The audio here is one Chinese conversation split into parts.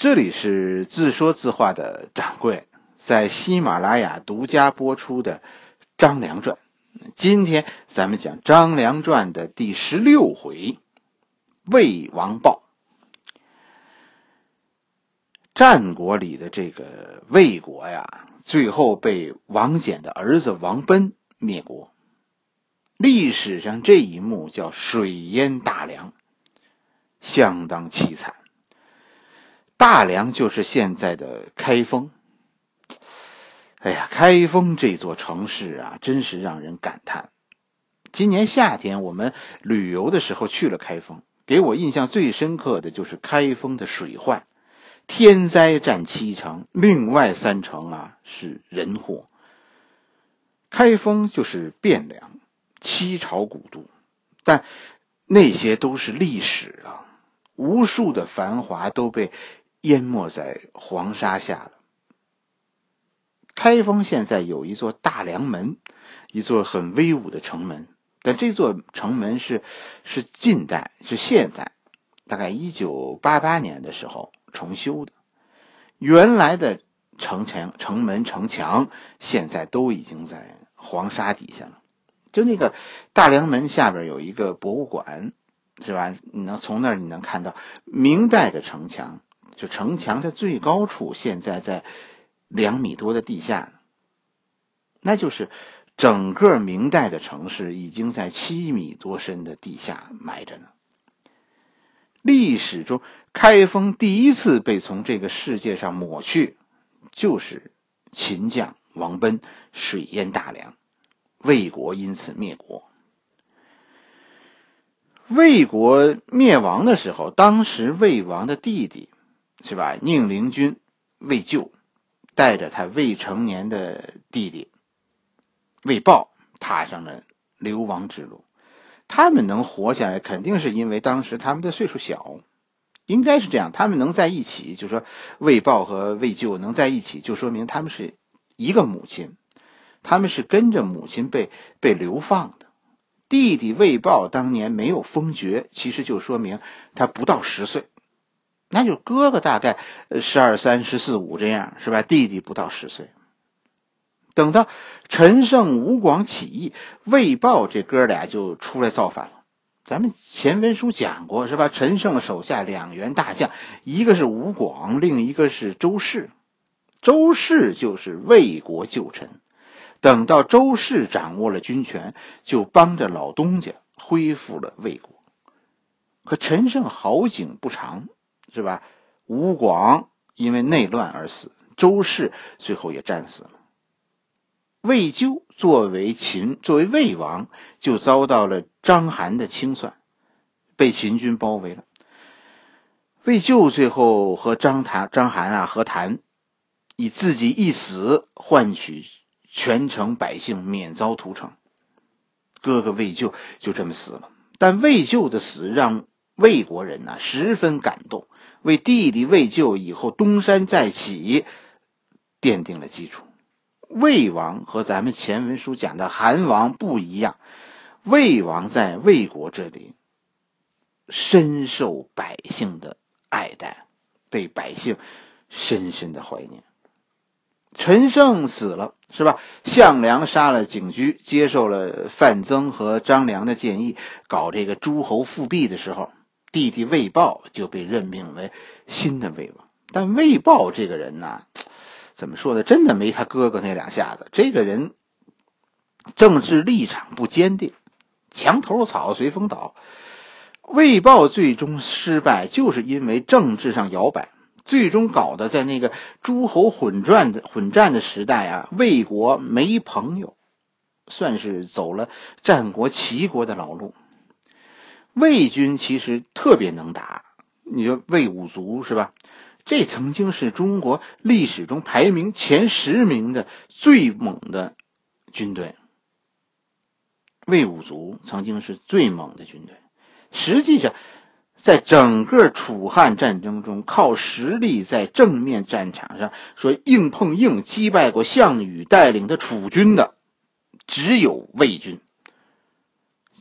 这里是自说自话的掌柜在喜马拉雅独家播出的《张良传》。今天咱们讲《张良传》的第十六回“魏王豹”。战国里的这个魏国呀，最后被王翦的儿子王贲灭国。历史上这一幕叫“水淹大梁”，相当凄惨。大梁就是现在的开封。哎呀，开封这座城市啊，真是让人感叹。今年夏天我们旅游的时候去了开封，给我印象最深刻的就是开封的水患，天灾占七成，另外三成啊是人祸。开封就是汴梁，七朝古都，但那些都是历史了，无数的繁华都被。淹没在黄沙下了。开封现在有一座大梁门，一座很威武的城门，但这座城门是是近代，是现代，大概一九八八年的时候重修的。原来的城墙、城门、城墙现在都已经在黄沙底下了。就那个大梁门下边有一个博物馆，是吧？你能从那儿你能看到明代的城墙。就城墙的最高处，现在在两米多的地下，那就是整个明代的城市已经在七米多深的地下埋着呢。历史中，开封第一次被从这个世界上抹去，就是秦将王贲水淹大梁，魏国因此灭国。魏国灭亡的时候，当时魏王的弟弟。是吧？宁陵君魏咎带着他未成年的弟弟魏豹踏上了流亡之路。他们能活下来，肯定是因为当时他们的岁数小，应该是这样。他们能在一起，就说魏豹和魏咎能在一起，就说明他们是一个母亲。他们是跟着母亲被被流放的。弟弟魏豹当年没有封爵，其实就说明他不到十岁。那就哥哥大概十二三、十四五这样是吧？弟弟不到十岁。等到陈胜、吴广起义，魏豹这哥俩就出来造反了。咱们前文书讲过是吧？陈胜手下两员大将，一个是吴广，另一个是周氏。周氏就是魏国旧臣。等到周氏掌握了军权，就帮着老东家恢复了魏国。可陈胜好景不长。是吧？吴广因为内乱而死，周氏最后也战死了。魏咎作为秦作为魏王，就遭到了章邯的清算，被秦军包围了。魏咎最后和章谈章邯啊和谈，以自己一死换取全城百姓免遭屠城。哥哥魏咎就这么死了，但魏咎的死让魏国人呢十分感动。为弟弟魏咎以后东山再起奠定了基础。魏王和咱们前文书讲的韩王不一样，魏王在魏国这里深受百姓的爱戴，被百姓深深的怀念。陈胜死了，是吧？项梁杀了景驹，接受了范增和张良的建议，搞这个诸侯复辟的时候。弟弟魏豹就被任命为新的魏王，但魏豹这个人呢，怎么说呢？真的没他哥哥那两下子。这个人政治立场不坚定，墙头草随风倒。魏豹最终失败，就是因为政治上摇摆，最终搞得在那个诸侯混战的混战的时代啊，魏国没朋友，算是走了战国齐国的老路。魏军其实特别能打，你说魏武卒是吧？这曾经是中国历史中排名前十名的最猛的军队。魏武卒曾经是最猛的军队，实际上，在整个楚汉战争中，靠实力在正面战场上说硬碰硬击败过项羽带领的楚军的，只有魏军。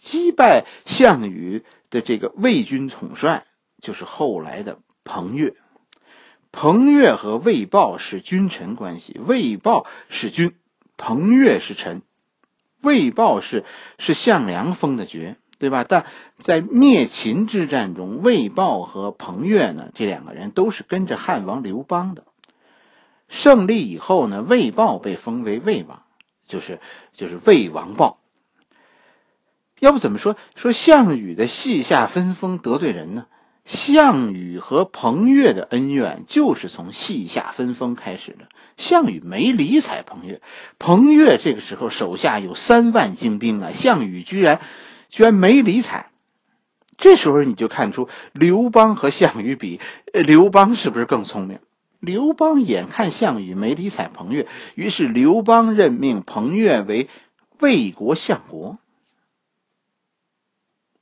击败项羽的这个魏军统帅就是后来的彭越。彭越和魏豹是君臣关系，魏豹是君，彭越是臣，魏豹是是项梁封的爵，对吧？但在灭秦之战中，魏豹和彭越呢，这两个人都是跟着汉王刘邦的。胜利以后呢，魏豹被封为魏王，就是就是魏王豹。要不怎么说说项羽的系下分封得罪人呢？项羽和彭越的恩怨就是从系下分封开始的。项羽没理睬彭越，彭越这个时候手下有三万精兵啊，项羽居然居然没理睬。这时候你就看出刘邦和项羽比，刘邦是不是更聪明？刘邦眼看项羽没理睬彭越，于是刘邦任命彭越为魏国相国。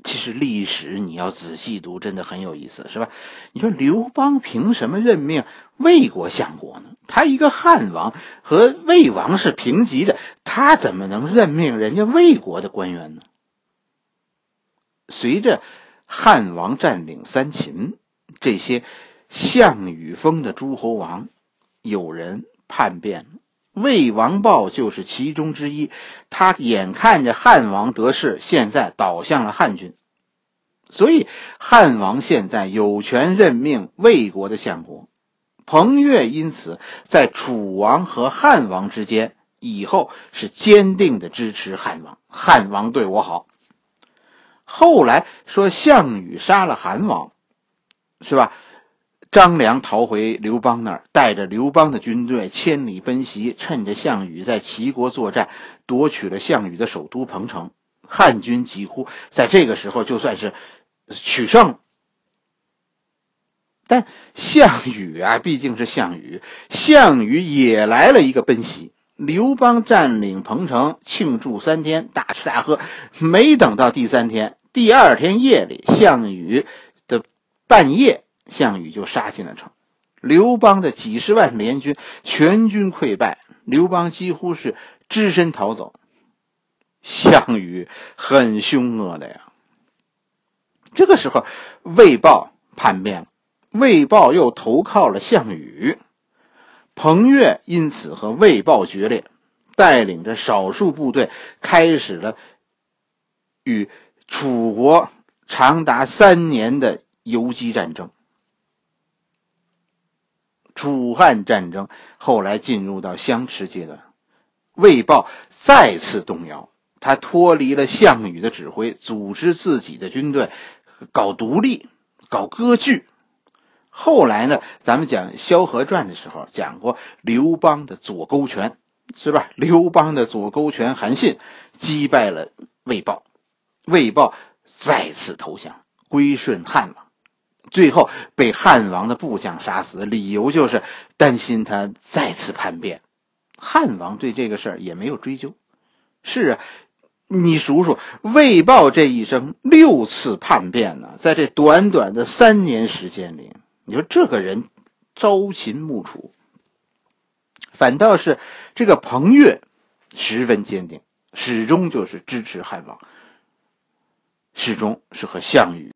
其实历史你要仔细读，真的很有意思，是吧？你说刘邦凭什么任命魏国相国呢？他一个汉王和魏王是平级的，他怎么能任命人家魏国的官员呢？随着汉王占领三秦，这些项羽封的诸侯王，有人叛变，魏王豹就是其中之一。他眼看着汉王得势，现在倒向了汉军。所以，汉王现在有权任命魏国的相国，彭越因此在楚王和汉王之间，以后是坚定的支持汉王。汉王对我好。后来说项羽杀了韩王，是吧？张良逃回刘邦那儿，带着刘邦的军队千里奔袭，趁着项羽在齐国作战，夺取了项羽的首都彭城。汉军几乎在这个时候就算是取胜，但项羽啊，毕竟是项羽，项羽也来了一个奔袭。刘邦占领彭城，庆祝三天，大吃大喝。没等到第三天，第二天夜里，项羽的半夜，项羽就杀进了城。刘邦的几十万联军全军溃败，刘邦几乎是只身逃走。项羽很凶恶的呀。这个时候，魏豹叛变了，魏豹又投靠了项羽，彭越因此和魏豹决裂，带领着少数部队开始了与楚国长达三年的游击战争。楚汉战争后来进入到相持阶段，魏豹再次动摇。他脱离了项羽的指挥，组织自己的军队，搞独立，搞割据。后来呢，咱们讲《萧何传》的时候讲过刘邦的左勾拳，是吧？刘邦的左勾拳韩信击败了魏豹，魏豹再次投降，归顺汉王，最后被汉王的部将杀死，理由就是担心他再次叛变。汉王对这个事儿也没有追究。是啊。你数数，魏豹这一生六次叛变呢，在这短短的三年时间里，你说这个人朝秦暮楚，反倒是这个彭越十分坚定，始终就是支持汉王，始终是和项羽。